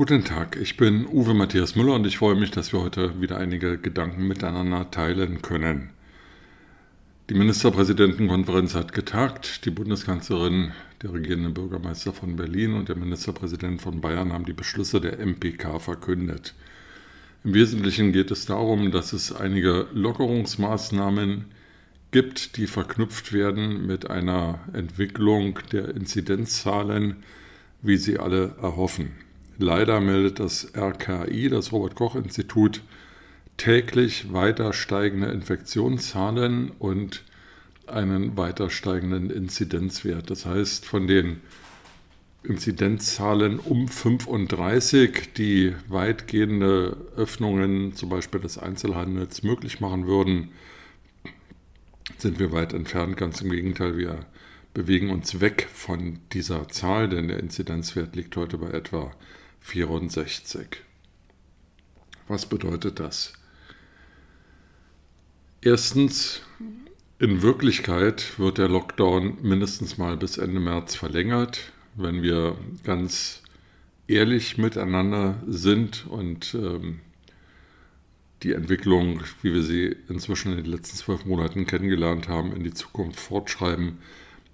Guten Tag, ich bin Uwe Matthias Müller und ich freue mich, dass wir heute wieder einige Gedanken miteinander teilen können. Die Ministerpräsidentenkonferenz hat getagt. Die Bundeskanzlerin, der regierende Bürgermeister von Berlin und der Ministerpräsident von Bayern haben die Beschlüsse der MPK verkündet. Im Wesentlichen geht es darum, dass es einige Lockerungsmaßnahmen gibt, die verknüpft werden mit einer Entwicklung der Inzidenzzahlen, wie sie alle erhoffen. Leider meldet das RKI, das Robert Koch Institut, täglich weiter steigende Infektionszahlen und einen weiter steigenden Inzidenzwert. Das heißt, von den Inzidenzzahlen um 35, die weitgehende Öffnungen zum Beispiel des Einzelhandels möglich machen würden, sind wir weit entfernt. Ganz im Gegenteil, wir bewegen uns weg von dieser Zahl, denn der Inzidenzwert liegt heute bei etwa 64. Was bedeutet das? Erstens, in Wirklichkeit wird der Lockdown mindestens mal bis Ende März verlängert, wenn wir ganz ehrlich miteinander sind und ähm, die Entwicklung, wie wir sie inzwischen in den letzten zwölf Monaten kennengelernt haben, in die Zukunft fortschreiben,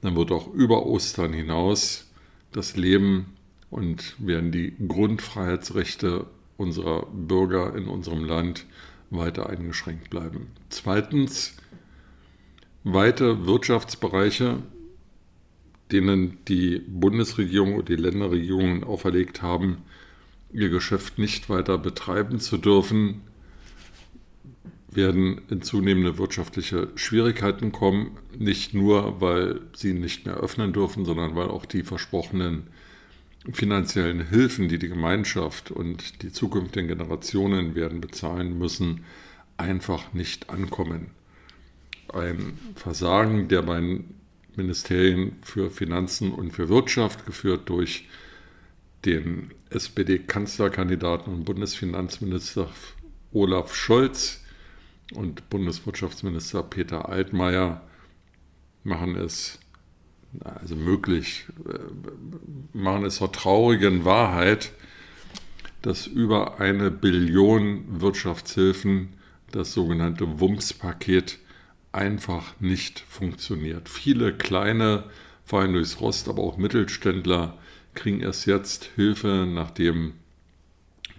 dann wird auch über Ostern hinaus das Leben und werden die Grundfreiheitsrechte unserer Bürger in unserem Land weiter eingeschränkt bleiben. Zweitens, weite Wirtschaftsbereiche, denen die Bundesregierung und die Länderregierungen auferlegt haben, ihr Geschäft nicht weiter betreiben zu dürfen, werden in zunehmende wirtschaftliche Schwierigkeiten kommen, nicht nur, weil sie nicht mehr öffnen dürfen, sondern weil auch die versprochenen finanziellen Hilfen, die die Gemeinschaft und die zukünftigen Generationen werden bezahlen müssen, einfach nicht ankommen. Ein Versagen der beiden Ministerien für Finanzen und für Wirtschaft, geführt durch den SPD-Kanzlerkandidaten und Bundesfinanzminister Olaf Scholz und Bundeswirtschaftsminister Peter Altmaier, machen es also möglich, äh, machen es zur traurigen Wahrheit, dass über eine Billion Wirtschaftshilfen, das sogenannte WUMS-Paket, einfach nicht funktioniert. Viele kleine, vor allem durchs Rost, aber auch Mittelständler kriegen erst jetzt Hilfe, nachdem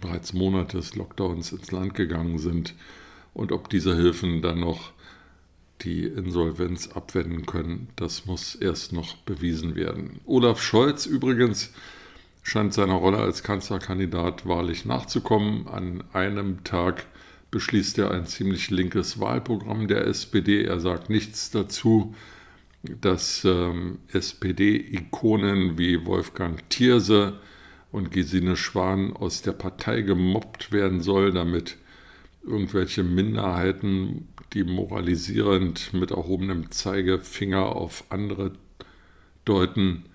bereits Monate des Lockdowns ins Land gegangen sind. Und ob diese Hilfen dann noch die Insolvenz abwenden können. Das muss erst noch bewiesen werden. Olaf Scholz übrigens scheint seiner Rolle als Kanzlerkandidat wahrlich nachzukommen. An einem Tag beschließt er ein ziemlich linkes Wahlprogramm der SPD. Er sagt nichts dazu, dass ähm, SPD-Ikonen wie Wolfgang Thierse und Gesine Schwan aus der Partei gemobbt werden soll, damit irgendwelche Minderheiten die moralisierend mit erhobenem Zeigefinger auf andere deuten,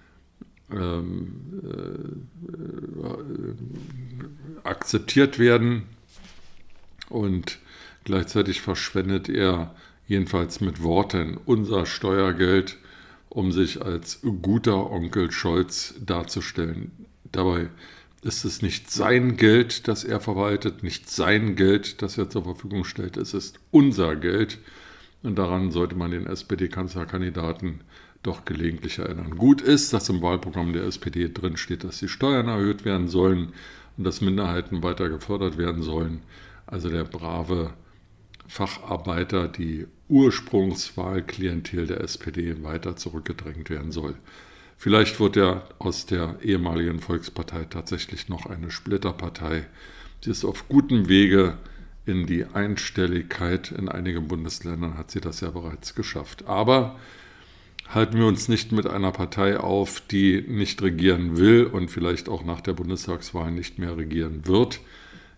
ähm, äh, akzeptiert werden. Und gleichzeitig verschwendet er jedenfalls mit Worten unser Steuergeld, um sich als guter Onkel Scholz darzustellen. Dabei ist es nicht sein Geld, das er verwaltet, nicht sein Geld, das er zur Verfügung stellt. Es ist unser Geld. Und daran sollte man den SPD-Kanzlerkandidaten doch gelegentlich erinnern. Gut ist, dass im Wahlprogramm der SPD drin steht, dass die Steuern erhöht werden sollen und dass Minderheiten weiter gefördert werden sollen. Also der brave Facharbeiter, die Ursprungswahlklientel der SPD weiter zurückgedrängt werden soll. Vielleicht wird ja aus der ehemaligen Volkspartei tatsächlich noch eine Splitterpartei. Sie ist auf gutem Wege in die Einstelligkeit. In einigen Bundesländern hat sie das ja bereits geschafft. Aber halten wir uns nicht mit einer Partei auf, die nicht regieren will und vielleicht auch nach der Bundestagswahl nicht mehr regieren wird.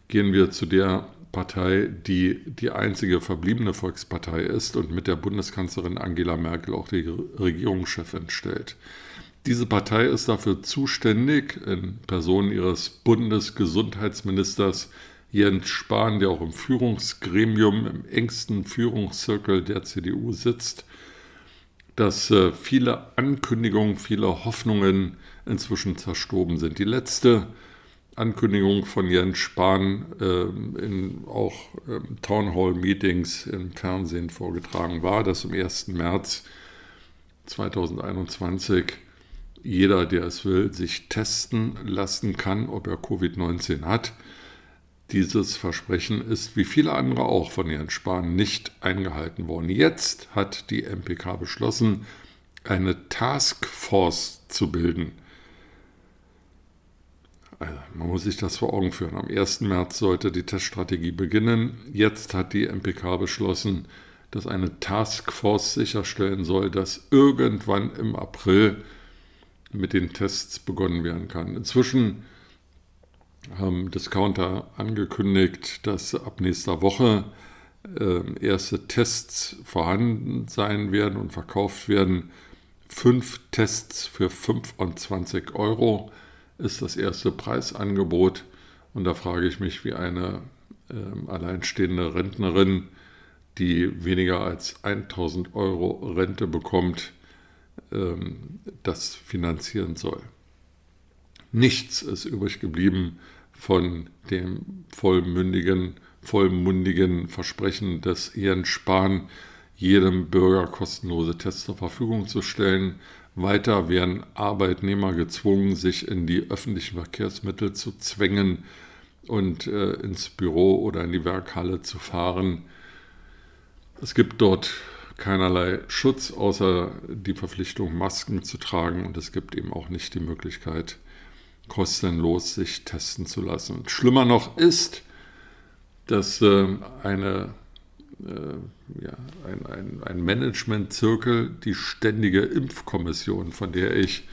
Gehen wir zu der Partei, die die einzige verbliebene Volkspartei ist und mit der Bundeskanzlerin Angela Merkel auch die Regierungschefin stellt. Diese Partei ist dafür zuständig, in Person ihres Bundesgesundheitsministers Jens Spahn, der auch im Führungsgremium, im engsten Führungszirkel der CDU sitzt, dass äh, viele Ankündigungen, viele Hoffnungen inzwischen zerstoben sind. Die letzte Ankündigung von Jens Spahn äh, in auch äh, Townhall-Meetings im Fernsehen vorgetragen war, dass am 1. März 2021 jeder, der es will, sich testen lassen kann, ob er Covid-19 hat. Dieses Versprechen ist wie viele andere auch von Jens Spahn nicht eingehalten worden. Jetzt hat die MPK beschlossen, eine Taskforce zu bilden also man muss sich das vor Augen führen. Am 1. März sollte die Teststrategie beginnen. Jetzt hat die MPK beschlossen, dass eine Taskforce sicherstellen soll, dass irgendwann im April mit den Tests begonnen werden kann. Inzwischen haben Discounter angekündigt, dass ab nächster Woche äh, erste Tests vorhanden sein werden und verkauft werden. Fünf Tests für 25 Euro ist das erste Preisangebot. Und da frage ich mich, wie eine äh, alleinstehende Rentnerin, die weniger als 1000 Euro Rente bekommt, ähm, das finanzieren soll. Nichts ist übrig geblieben von dem vollmündigen, vollmundigen Versprechen des Jens Spahn, jedem Bürger kostenlose Tests zur Verfügung zu stellen. Weiter werden Arbeitnehmer gezwungen, sich in die öffentlichen Verkehrsmittel zu zwängen und äh, ins Büro oder in die Werkhalle zu fahren. Es gibt dort keinerlei Schutz außer die Verpflichtung, Masken zu tragen und es gibt eben auch nicht die Möglichkeit, kostenlos sich testen zu lassen. Schlimmer noch ist, dass äh, eine ja, ein, ein, ein Management-Zirkel, die ständige Impfkommission, von der ich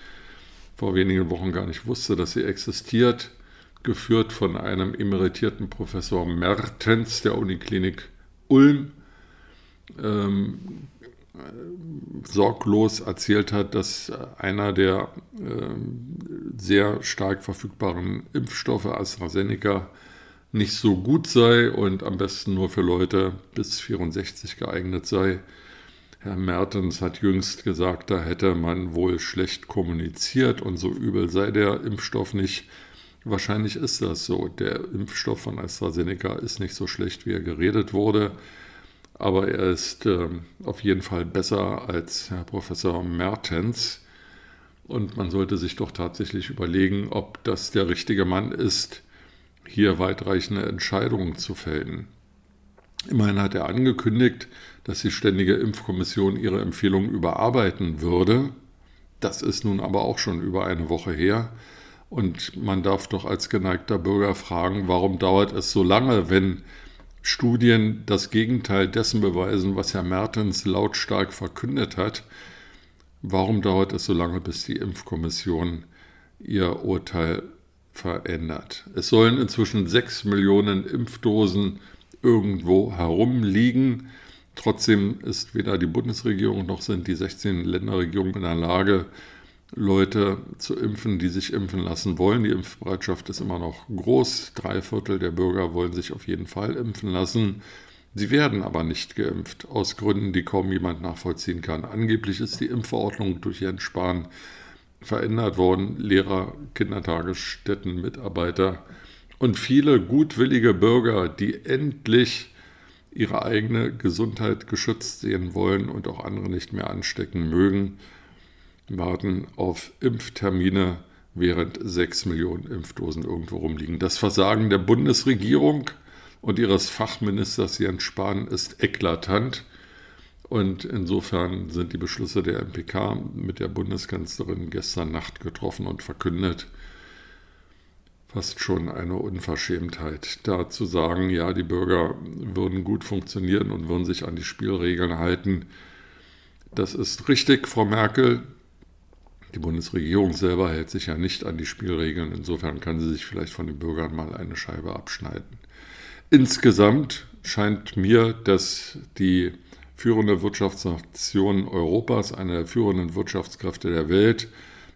vor wenigen Wochen gar nicht wusste, dass sie existiert, geführt von einem emeritierten Professor Mertens der Uniklinik Ulm, ähm, sorglos erzählt hat, dass einer der äh, sehr stark verfügbaren Impfstoffe AstraZeneca nicht so gut sei und am besten nur für Leute bis 64 geeignet sei. Herr Mertens hat jüngst gesagt, da hätte man wohl schlecht kommuniziert und so übel sei der Impfstoff nicht. Wahrscheinlich ist das so. Der Impfstoff von AstraZeneca ist nicht so schlecht, wie er geredet wurde, aber er ist äh, auf jeden Fall besser als Herr Professor Mertens. Und man sollte sich doch tatsächlich überlegen, ob das der richtige Mann ist, hier weitreichende Entscheidungen zu fällen. Immerhin hat er angekündigt, dass die Ständige Impfkommission ihre Empfehlungen überarbeiten würde. Das ist nun aber auch schon über eine Woche her. Und man darf doch als geneigter Bürger fragen, warum dauert es so lange, wenn Studien das Gegenteil dessen beweisen, was Herr Mertens lautstark verkündet hat. Warum dauert es so lange, bis die Impfkommission ihr Urteil verändert. Es sollen inzwischen sechs Millionen Impfdosen irgendwo herumliegen. Trotzdem ist weder die Bundesregierung noch sind die 16 Länderregierungen in der Lage, Leute zu impfen, die sich impfen lassen wollen. Die Impfbereitschaft ist immer noch groß. Drei Viertel der Bürger wollen sich auf jeden Fall impfen lassen. Sie werden aber nicht geimpft, aus Gründen, die kaum jemand nachvollziehen kann. Angeblich ist die Impfverordnung durch Jens Spahn verändert worden. Lehrer, Kindertagesstätten, Mitarbeiter und viele gutwillige Bürger, die endlich ihre eigene Gesundheit geschützt sehen wollen und auch andere nicht mehr anstecken mögen, warten auf Impftermine, während sechs Millionen Impfdosen irgendwo rumliegen. Das Versagen der Bundesregierung und ihres Fachministers Jens Spahn ist eklatant. Und insofern sind die Beschlüsse der MPK mit der Bundeskanzlerin gestern Nacht getroffen und verkündet. Fast schon eine Unverschämtheit, da zu sagen, ja, die Bürger würden gut funktionieren und würden sich an die Spielregeln halten. Das ist richtig, Frau Merkel. Die Bundesregierung selber hält sich ja nicht an die Spielregeln. Insofern kann sie sich vielleicht von den Bürgern mal eine Scheibe abschneiden. Insgesamt scheint mir, dass die führende Wirtschaftsnation Europas, eine der führenden Wirtschaftskräfte der Welt,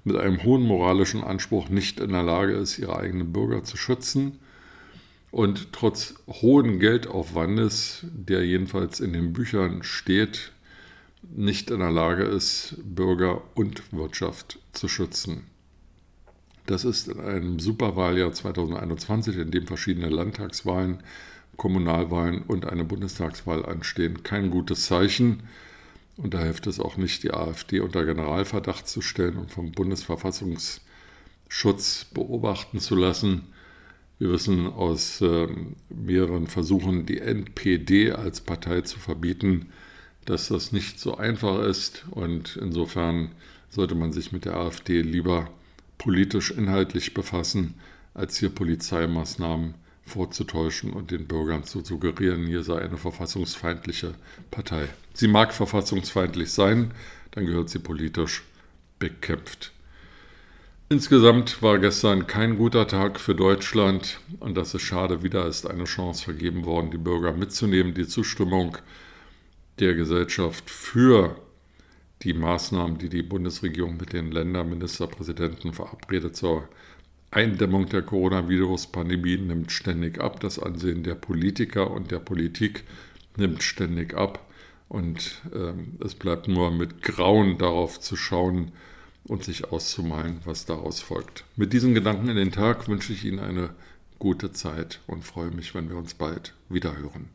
mit einem hohen moralischen Anspruch nicht in der Lage ist, ihre eigenen Bürger zu schützen und trotz hohen Geldaufwandes, der jedenfalls in den Büchern steht, nicht in der Lage ist, Bürger und Wirtschaft zu schützen. Das ist in einem Superwahljahr 2021, in dem verschiedene Landtagswahlen, Kommunalwahlen und eine Bundestagswahl anstehen, kein gutes Zeichen. Und da hilft es auch nicht, die AfD unter Generalverdacht zu stellen und vom Bundesverfassungsschutz beobachten zu lassen. Wir wissen aus äh, mehreren Versuchen, die NPD als Partei zu verbieten, dass das nicht so einfach ist. Und insofern sollte man sich mit der AfD lieber politisch inhaltlich befassen, als hier Polizeimaßnahmen vorzutäuschen und den Bürgern zu suggerieren, hier sei eine verfassungsfeindliche Partei. Sie mag verfassungsfeindlich sein, dann gehört sie politisch bekämpft. Insgesamt war gestern kein guter Tag für Deutschland und das ist schade. Wieder ist eine Chance vergeben worden, die Bürger mitzunehmen, die Zustimmung der Gesellschaft für die Maßnahmen, die die Bundesregierung mit den Länderministerpräsidenten verabredet zur Eindämmung der Coronavirus-Pandemie nimmt ständig ab. Das Ansehen der Politiker und der Politik nimmt ständig ab. Und ähm, es bleibt nur mit Grauen darauf zu schauen und sich auszumalen, was daraus folgt. Mit diesen Gedanken in den Tag wünsche ich Ihnen eine gute Zeit und freue mich, wenn wir uns bald wiederhören.